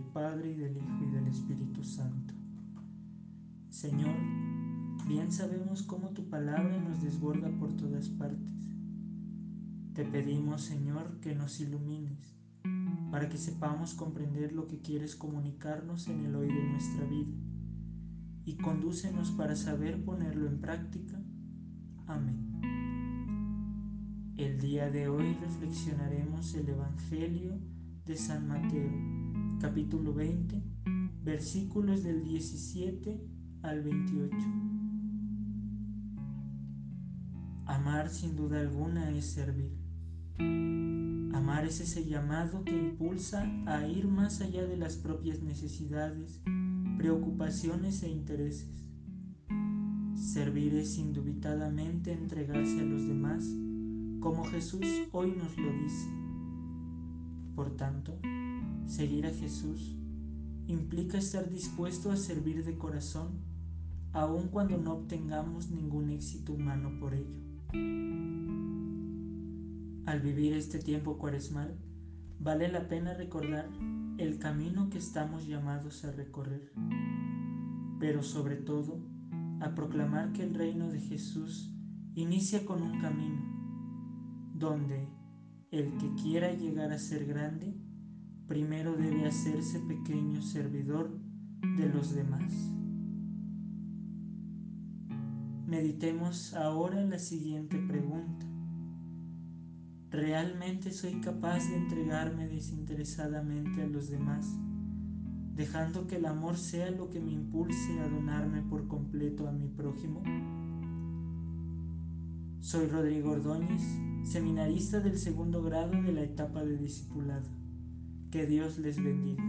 del Padre y del Hijo y del Espíritu Santo. Señor, bien sabemos cómo tu palabra nos desborda por todas partes. Te pedimos, Señor, que nos ilumines para que sepamos comprender lo que quieres comunicarnos en el hoy de nuestra vida y condúcenos para saber ponerlo en práctica. Amén. El día de hoy reflexionaremos el Evangelio de San Mateo capítulo 20, versículos del 17 al 28. Amar sin duda alguna es servir. Amar es ese llamado que impulsa a ir más allá de las propias necesidades, preocupaciones e intereses. Servir es indubitadamente entregarse a los demás, como Jesús hoy nos lo dice. Por tanto, seguir a Jesús implica estar dispuesto a servir de corazón, aun cuando no obtengamos ningún éxito humano por ello. Al vivir este tiempo cuaresmal, vale la pena recordar el camino que estamos llamados a recorrer, pero sobre todo a proclamar que el reino de Jesús inicia con un camino, donde el que quiera llegar a ser grande, primero debe hacerse pequeño servidor de los demás. Meditemos ahora la siguiente pregunta. ¿Realmente soy capaz de entregarme desinteresadamente a los demás, dejando que el amor sea lo que me impulse a donarme por completo a mi prójimo? Soy Rodrigo Ordóñez, seminarista del segundo grado de la etapa de discipulado. Que Dios les bendiga.